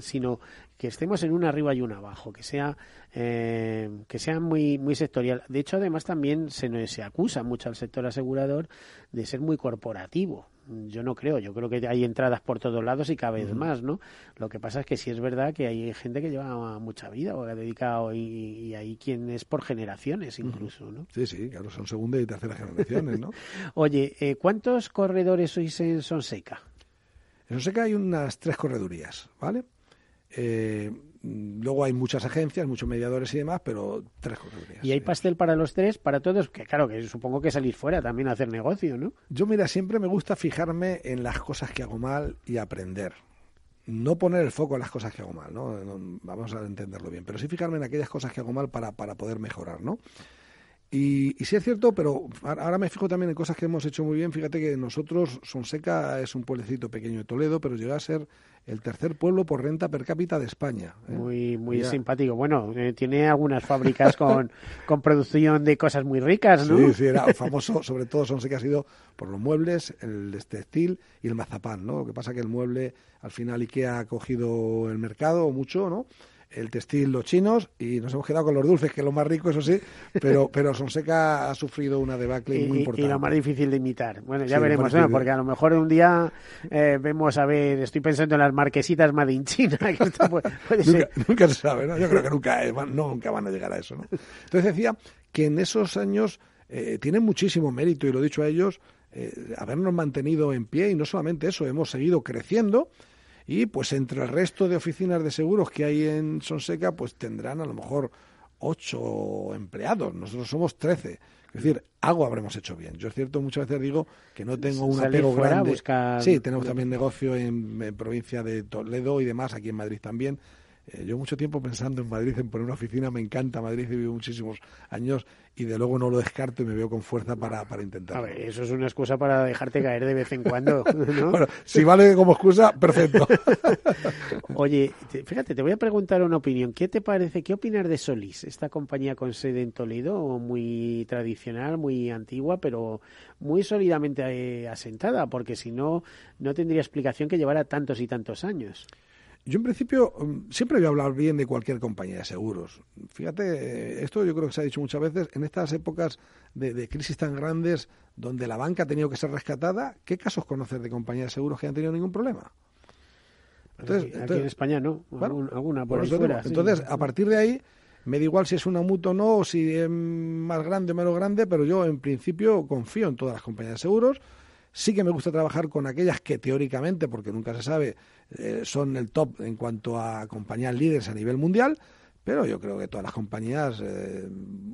sino que estemos en un arriba y un abajo, que sea, eh, que sea muy, muy sectorial. De hecho, además también se, se acusa mucho al sector asegurador de ser muy corporativo yo no creo, yo creo que hay entradas por todos lados y cada vez más, ¿no? Lo que pasa es que sí es verdad que hay gente que lleva mucha vida o ha dedicado y, hay quien es por generaciones incluso, ¿no? Sí, sí, claro, son segunda y tercera generaciones, ¿no? [LAUGHS] Oye, eh, ¿cuántos corredores sois en Sonseca? En Sonseca hay unas tres corredurías, ¿vale? Eh, luego hay muchas agencias, muchos mediadores y demás, pero tres corredurías. ¿Y hay pastel para los tres, para todos? Que claro, que supongo que salir fuera también a hacer negocio, ¿no? Yo, mira, siempre me gusta fijarme en las cosas que hago mal y aprender. no poner el foco en las cosas que hago mal, ¿no? Vamos a entenderlo bien, pero sí fijarme en aquellas cosas que hago mal para, para poder mejorar, ¿no? Y, sí es cierto, pero ahora me fijo también en cosas que hemos hecho muy bien. Fíjate que nosotros, Sonseca es un pueblecito pequeño de Toledo, pero llega a ser el tercer pueblo por renta per cápita de España. ¿eh? Muy muy simpático. Bueno, eh, tiene algunas fábricas con, [LAUGHS] con producción de cosas muy ricas, ¿no? Sí, sí, era famoso, sobre todo Sonseca ha sido por los muebles, el textil y el mazapán, ¿no? Lo que pasa que el mueble, al final Ikea ha cogido el mercado mucho, ¿no? El textil los chinos y nos hemos quedado con los dulces, que es lo más rico, eso sí, pero, [LAUGHS] pero Sonseca ha sufrido una debacle muy importante. Y lo más difícil de imitar. Bueno, ya veremos, ¿no? porque a lo mejor un día eh, vemos, a ver, estoy pensando en las marquesitas Made in China. [LAUGHS] Que esto puede, nunca, se sabe, ¿no? Yo creo que nunca, eh, nunca van a llegar a eso, ¿no? Entonces decía que en esos años eh, tienen muchísimo mérito, y lo he dicho a ellos, eh, habernos mantenido en pie y no solamente eso, hemos seguido creciendo y pues entre el resto de oficinas de seguros que hay en Sonseca, pues tendrán a lo mejor ocho empleados. Nosotros somos trece. Es decir, algo habremos hecho bien. Yo es cierto, muchas veces digo que no tengo un apego grande. Sí, tenemos también negocio en, provincia de Toledo y demás, aquí en Madrid también. Eh, yo mucho tiempo pensando en Madrid, en poner una oficina, me encanta Madrid, he vivido muchísimos años y de luego no lo descarto y me veo con fuerza para, para intentarlo. A ver, eso es una excusa para dejarte caer de vez en cuando. [LAUGHS] bueno, si vale como excusa, perfecto. [LAUGHS] Oye, fíjate, te voy a preguntar una opinión. ¿Qué te parece, qué opinas de Solís, esta compañía con sede en Toledo, muy tradicional, muy antigua, pero muy sólidamente eh, asentada? Porque si no, no tendría explicación que llevara tantos y tantos años. Yo en principio mm, siempre voy a hablar bien de cualquier compañía de seguros. Fíjate, esto yo creo que se ha dicho muchas veces, en estas épocas de, crisis tan grandes donde la banca ha tenido que ser rescatada, ¿qué casos conoces de compañías de seguros que han tenido ningún problema? Entonces, aquí, en España no, alguna por, fuera. Entonces, a partir de ahí, me da igual si es una mutua o no, o si es más grande o menos grande, pero yo en principio confío en todas las compañías de seguros. Sí que me gusta trabajar con aquellas que teóricamente, porque nunca se sabe, eh, son el top en cuanto a compañías líderes a nivel mundial, pero yo creo que todas las compañías, eh,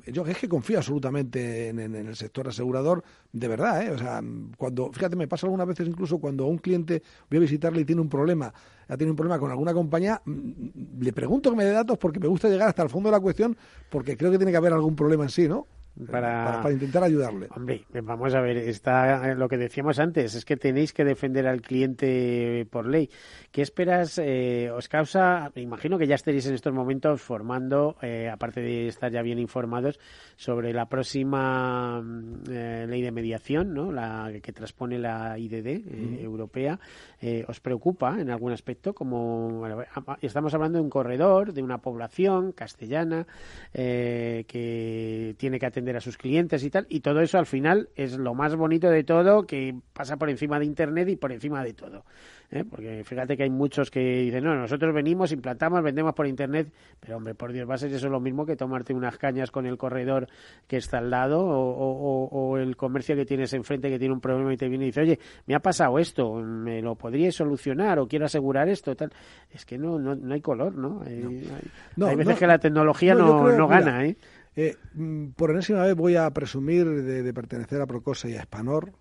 yo es que confío absolutamente en, el sector asegurador, de verdad, ¿eh? O sea, cuando, fíjate, me pasa algunas veces incluso cuando un cliente voy a visitarle y tiene un problema, ha tenido un problema con alguna compañía, mm, le pregunto que me dé datos porque me gusta llegar hasta el fondo de la cuestión, porque creo que tiene que haber algún problema en sí, ¿no? Para, para, intentar ayudarle. Hombre, vamos a ver, está lo que decíamos antes, es que tenéis que defender al cliente por ley. ¿Qué esperas? Eh, ¿Os causa? Me imagino que ya estaréis en estos momentos formando, eh, aparte de estar ya bien informados, sobre la próxima mm, eh, ley de mediación, ¿no? La que transpone la IDD europea. ¿Os preocupa en algún aspecto? Como estamos hablando de un corredor, de una población castellana que tiene que atender a sus clientes y tal, y todo eso al final es lo más bonito de todo que pasa por encima de Internet y por encima de todo. ¿eh? porque fíjate que hay muchos que dicen, no, nosotros venimos, implantamos, vendemos por Internet, pero hombre, por Dios, va a ser eso lo mismo que tomarte unas cañas con el corredor que está al lado o, el comercio que tienes enfrente que tiene un problema y te viene y dice, oye, me ha pasado esto, ¿me lo podríais solucionar o quiero asegurar esto? tal Es que no, no, no hay color, ¿no? Hay, veces que la tecnología no, no gana, ¿eh? Eh, mm, por enésima vez voy a presumir de, pertenecer a Procosa y a Spanor,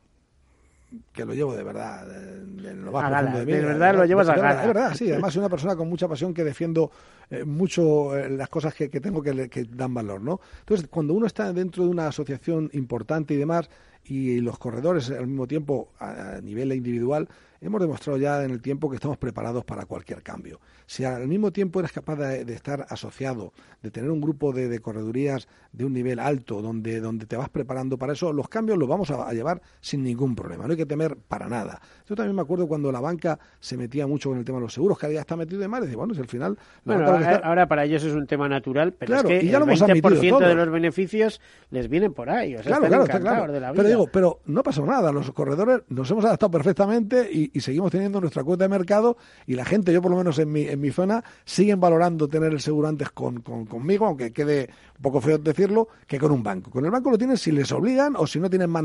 que lo llevo de verdad, de, lo más profundo de mí. De verdad lo llevas a gala. Es verdad, sí. Además soy una persona con mucha pasión que defiendo eh, mucho eh, las cosas que, tengo que, que, dan valor, ¿no? Entonces, cuando uno está dentro de una asociación importante y demás, y los corredores al mismo tiempo a nivel individual, hemos demostrado ya en el tiempo que estamos preparados para cualquier cambio. Si al mismo tiempo eres capaz de, estar asociado, de tener un grupo de, corredurías de un nivel alto, donde, donde te vas preparando para eso, los cambios los vamos a, llevar sin ningún problema. No hay que temer para nada. Yo también me acuerdo cuando la banca se metía mucho con el tema de los seguros, que ya está metido de mal, y bueno, si al final... Bueno, ahora, para ellos es un tema natural, pero es que el 20% de los beneficios les vienen por ahí. O sea, claro, claro, claro. De la vida. Pero digo, pero no pasa nada. Los corredores nos hemos adaptado perfectamente y, y seguimos teniendo nuestra cuota de mercado y la gente, yo por lo menos en mi, en mi zona, siguen valorando tener el seguro antes con, conmigo, aunque quede un poco feo decirlo, que con un banco. Con el banco lo tienen si les obligan o si no tienen más,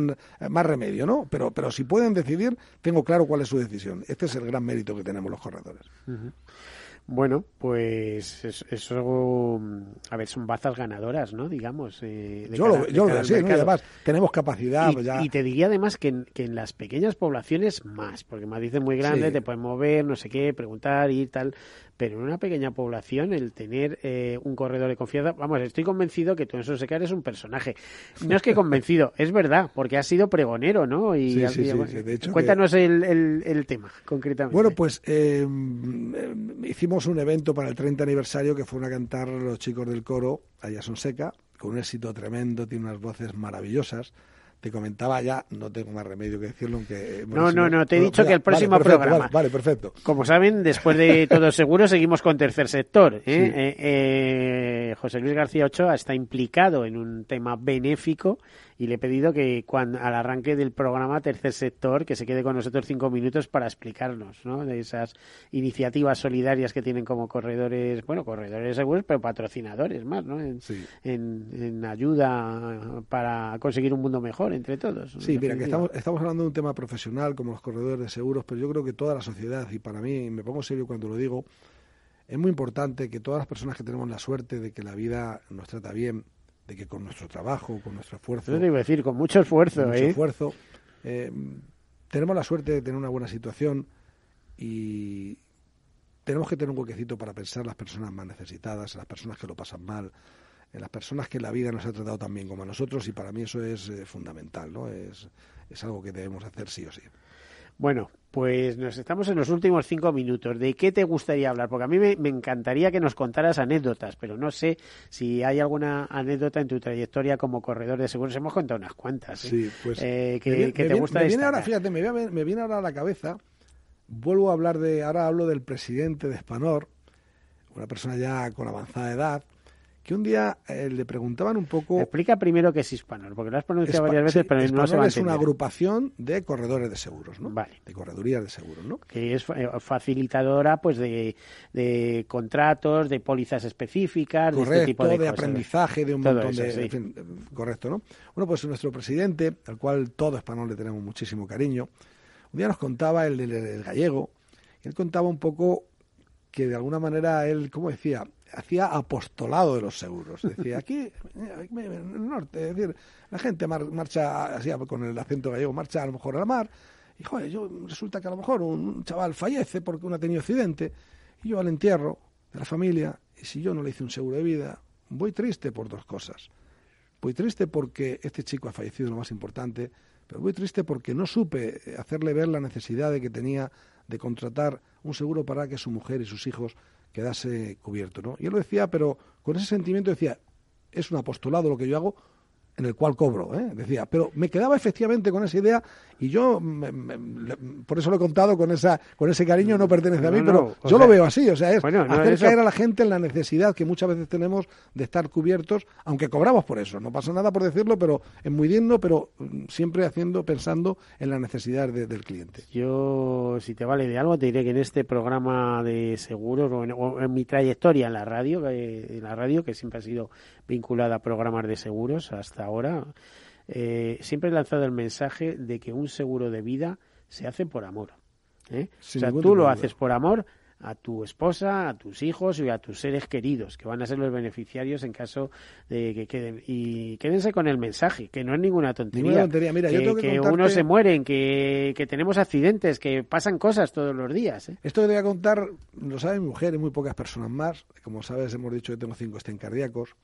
más remedio, ¿no? Pero, pero si pueden decidir, tengo claro cuál es su decisión. Este es el gran mérito que tenemos los corredores. Bueno, pues eso, a ver, son bazas ganadoras, ¿no? Digamos. Eh, yo, lo, yo lo veo así, ¿no? además tenemos capacidad. Y eso ya... Y te diría además que en, que en las pequeñas poblaciones más, porque Madrid es muy grande, Sí. te puedes mover, no sé qué, preguntar y tal, pero en una pequeña población el tener eh, un corredor de confianza, vamos, estoy convencido que tú en Sosecar es un personaje. No es que convencido, [LAUGHS] es verdad, porque has sido pregonero, ¿no? Y Sí, sí, sí, bueno, sí, de hecho cuéntanos el, el, el tema, concretamente. Bueno, pues eh, mm, hicimos un evento para el 30 aniversario que fueron a cantar los chicos del coro allá son seca, con un éxito tremendo, tiene unas voces maravillosas. Te comentaba ya, no tengo más remedio que decirlo, aunque... No, no, no, te he dicho que el vale, próximo perfecto, programa. Vale, vale, perfecto. Como saben, después de [LAUGHS] todo seguro, seguimos con tercer sector. ¿eh? Sí. Eh, eh, José Luis García Ochoa está implicado en un tema benéfico y le he pedido que cuando, al arranque del programa Tercer Sector, que se quede con nosotros cinco minutos para explicarnos ¿no? de esas iniciativas solidarias que tienen como corredores, bueno, corredores seguros, pero patrocinadores más, ¿no? En, en, en ayuda para conseguir un mundo mejor entre todos. Sí, mira, que estamos, estamos hablando de un tema profesional como los corredores de seguros, pero yo creo que toda la sociedad, y para mí, me pongo serio cuando lo digo, es muy importante que todas las personas que tenemos la suerte de que la vida nos trata bien, de que con nuestro trabajo, con nuestro esfuerzo, Eso te iba a decir, con mucho esfuerzo, con mucho ¿eh? esfuerzo, eh, tenemos la suerte de tener una buena situación y tenemos que tener un huequecito para pensar en las personas más necesitadas, en las personas que lo pasan mal, en las personas que la vida nos ha tratado tan bien como a nosotros y para mí eso es eh, fundamental, ¿no? Es, es algo que debemos hacer sí o sí. Bueno, pues nos estamos en los últimos cinco minutos. ¿De qué te gustaría hablar? Porque a mí me, me encantaría que nos contaras anécdotas, pero no sé si hay alguna anécdota en tu trayectoria como corredor de seguros. Hemos contado unas cuantas. ¿eh? Sí, pues Eh, que, me viene- que me te viene- gusta me viene ahora, fíjate, me viene, me viene ahora a la cabeza, vuelvo a hablar de, ahora hablo del presidente de Spanor, una persona ya con avanzada edad, que un día eh, le preguntaban un poco... Explica primero qué es Hispanor, porque lo has pronunciado Espa- varias veces, sí, pero no se va a es una agrupación de corredores de seguros, ¿no? Vale. De corredurías de seguros, ¿no? que es eh, facilitadora pues de, de contratos, de pólizas específicas, de este tipo de, de, cosas. aprendizaje, de un Todo montón eso, de... sí. en fin, eh, correcto, ¿no? Bueno, pues nuestro presidente, al cual todo español le tenemos muchísimo cariño, un día nos contaba el, el- el gallego, y él contaba un poco que de alguna manera él, ¿cómo decía? Hacía apostolado de los seguros. Decía, aquí, eh, aquí en el norte, es decir, la gente mar- marcha, así con el acento gallego, marcha a lo mejor a la mar, y joder, yo, resulta que a lo mejor un chaval fallece porque uno ha tenido accidente, y yo al entierro de la familia, y si yo no le hice un seguro de vida, voy triste por dos cosas. Voy triste porque este chico ha fallecido, lo más importante, pero voy triste porque no supe hacerle ver la necesidad de que tenía de contratar un seguro para que su mujer y sus hijos quedase cubierto, ¿no? Y él lo decía, pero con ese sentimiento decía, es un apostolado lo que yo hago en el cual cobro, ¿eh? decía, pero me quedaba efectivamente con esa idea y yo, me- me- le- por eso lo he contado con esa con ese cariño, no pertenece a mí, No, pero no, yo sea, lo veo así, o sea, es bueno, no, hacer eso- caer a la gente en la necesidad que muchas veces tenemos de estar cubiertos, aunque cobramos por eso, no pasa nada por decirlo, pero es muy digno, pero mm, siempre haciendo, pensando en las necesidades de- del cliente. Yo, si te vale de algo, te diré que en este programa de seguros o en, o en mi trayectoria en la radio, que- en la radio que siempre ha sido vinculada a programas de seguros hasta ahora, eh, siempre he lanzado el mensaje de que un seguro de vida se hace por amor. ¿eh? O sea, tú lo haces por amor a tu esposa, a tus hijos y a tus seres queridos, que van a ser los beneficiarios en caso de que queden. Y quédense con el mensaje, que no es ninguna tontería. Ninguna tontería. Mira, que, yo tengo que que contarte- unos se mueren, que, que tenemos accidentes, que pasan cosas todos los días. ¿eh? Esto que te voy a contar lo sabe mi mujer y muy pocas personas más. Como sabes, hemos dicho que tengo cinco estén cardíacos.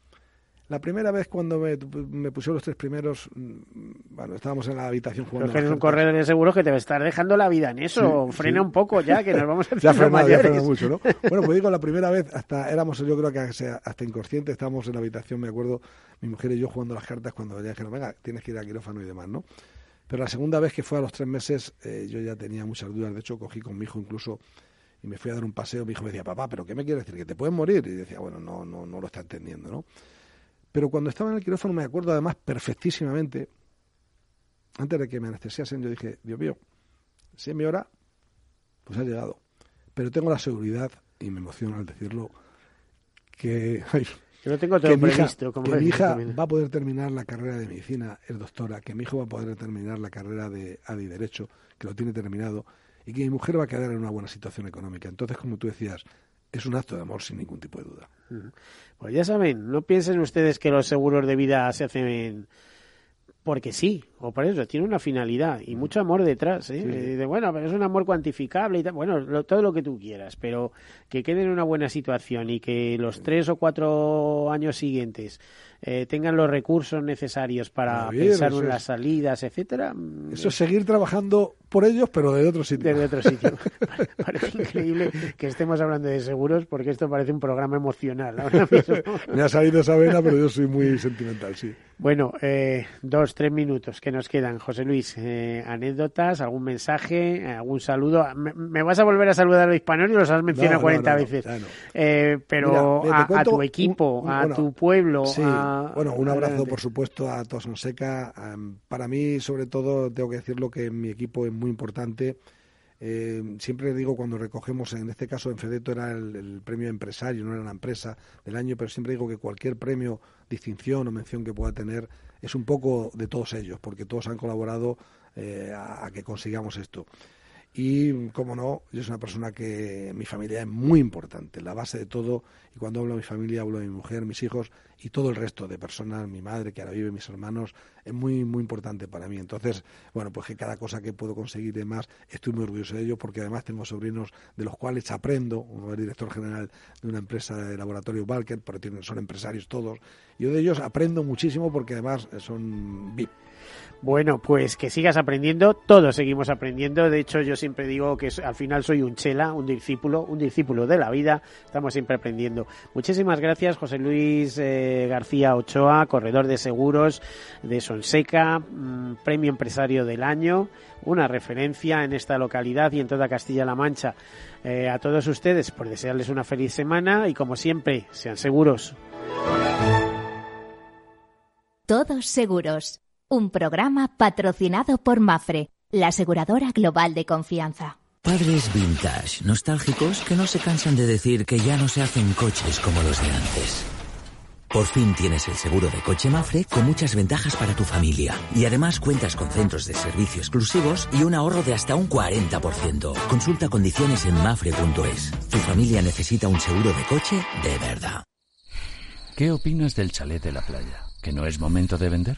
La primera vez cuando me, me pusieron los tres primeros, mm, bueno, estábamos en la habitación Pero jugando. es que eres un corredor de seguros que te va a estar dejando la vida en eso. Sí, Frena sí. un poco ya, que nos vamos [LAUGHS] a Ya frenado, ya frenado mucho, ¿no? [LAUGHS] Bueno, pues digo, la primera vez, hasta éramos, yo creo que hasta hasta inconscientes, estábamos en la habitación, me acuerdo, mi mujer y yo jugando las cartas cuando ya dijeron, venga, tienes que ir a quirófano y demás, ¿no? Pero la segunda vez que fue a los tres meses, eh, yo ya tenía muchas dudas. De hecho, cogí con mi hijo incluso y me fui a dar un paseo. Mi hijo me decía, papá, ¿pero qué me quiere decir? ¿Que te puedes morir? Y decía, bueno, no, no, no lo está entendiendo, ¿no? Pero cuando estaba en el quirófano me acuerdo además perfectísimamente, antes de que me anestesiasen, yo dije, Dios mío, si es mi hora, pues ha llegado. Pero tengo la seguridad, y me emociona al decirlo, que, [LAUGHS] ay, lo tengo todo que mi hija, previsto. como que mi hija va a poder terminar la carrera de medicina, es doctora, que mi hijo va a poder terminar la carrera de ADI Derecho, que lo tiene terminado, y que mi mujer va a quedar en una buena situación económica. Entonces, como tú decías, es un acto de amor sin ningún tipo de duda. Pues ya saben, no piensen ustedes que los seguros de vida se hacen porque sí, o por eso, tiene una finalidad y mucho amor detrás. ¿eh? Eh, de, bueno, pero es un amor cuantificable y tal. Bueno, todo lo que tú quieras, pero que quede en una buena situación y que los tres o cuatro años siguientes eh, tengan los recursos necesarios para pensar en las salidas, etcétera. Mm, eso es seguir trabajando por ellos, pero de otro sitio. De otro sitio. [LAUGHS] parece increíble que estemos hablando de seguros porque esto parece un programa emocional. [LAUGHS] Me ha salido esa vena, pero yo soy muy sentimental, sí. Bueno, eh, dos, tres minutos que nos quedan. José Luis, eh, anécdotas, algún mensaje, algún saludo. Me, vas a volver a saludar a los hispanos y los has mencionado 40 veces. pero a, tu equipo, a tu pueblo, bueno, un abrazo, por supuesto, a toda Sonseca. para mí, sobre todo, tengo que decirlo que mi equipo es muy importante. Eh, siempre digo cuando recogemos, en este caso en Fedeto era el, premio empresario, no era la empresa del año, pero siempre digo que cualquier premio, distinción o mención que pueda tener es un poco de todos ellos, porque todos han colaborado eh, a, que consigamos esto. Y, como no, yo soy una persona que mi familia es muy importante, la base de todo. Y cuando hablo de mi familia, hablo de mi mujer, mis hijos y todo el resto de personas, mi madre que ahora vive, mis hermanos, es muy, muy importante para mí. Entonces, bueno, pues que cada cosa que puedo conseguir de más, estoy muy orgulloso de ello porque además tengo sobrinos de los cuales aprendo. Uno es director general de una empresa de laboratorio Balker, pero tienen, son empresarios todos. Yo de ellos aprendo muchísimo porque además son VIP. Bueno, pues que sigas aprendiendo, todos seguimos aprendiendo. De hecho, yo siempre digo que al final soy un chela, un discípulo, un discípulo de la vida. Estamos siempre aprendiendo. Muchísimas gracias, José Luis eh, García Ochoa, corredor de seguros de Sonseca, mm, premio empresario del año, una referencia en esta localidad y en toda Castilla-La Mancha. Eh, a todos ustedes, por desearles una feliz semana y como siempre, sean seguros. Todos seguros un programa patrocinado por Mafre, la aseguradora global de confianza. Padres vintage, nostálgicos, que no se cansan de decir que ya no se hacen coches como los de antes. Por fin tienes el seguro de coche Mafre con muchas ventajas para tu familia. Y además cuentas con centros de servicio exclusivos y un ahorro de hasta un 40%. Consulta condiciones en mafre.es. Tu familia necesita un seguro de coche de verdad. ¿Qué opinas del chalet de la playa? ¿Que no es momento de vender?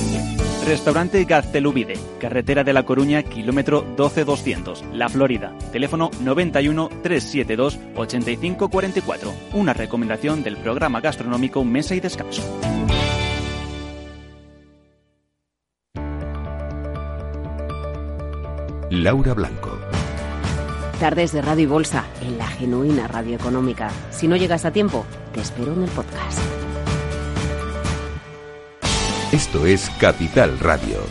Restaurante Gaztelubide, carretera de La Coruña, kilómetro 12200, La Florida. Teléfono 91 372 8544. Una recomendación del programa gastronómico Mesa y Descanso. Laura Blanco. Tardes de Radio y Bolsa, en la genuina radio económica. Si no llegas a tiempo, te espero en el podcast. Esto es Capital Radio.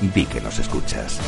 Di que nos escuchas.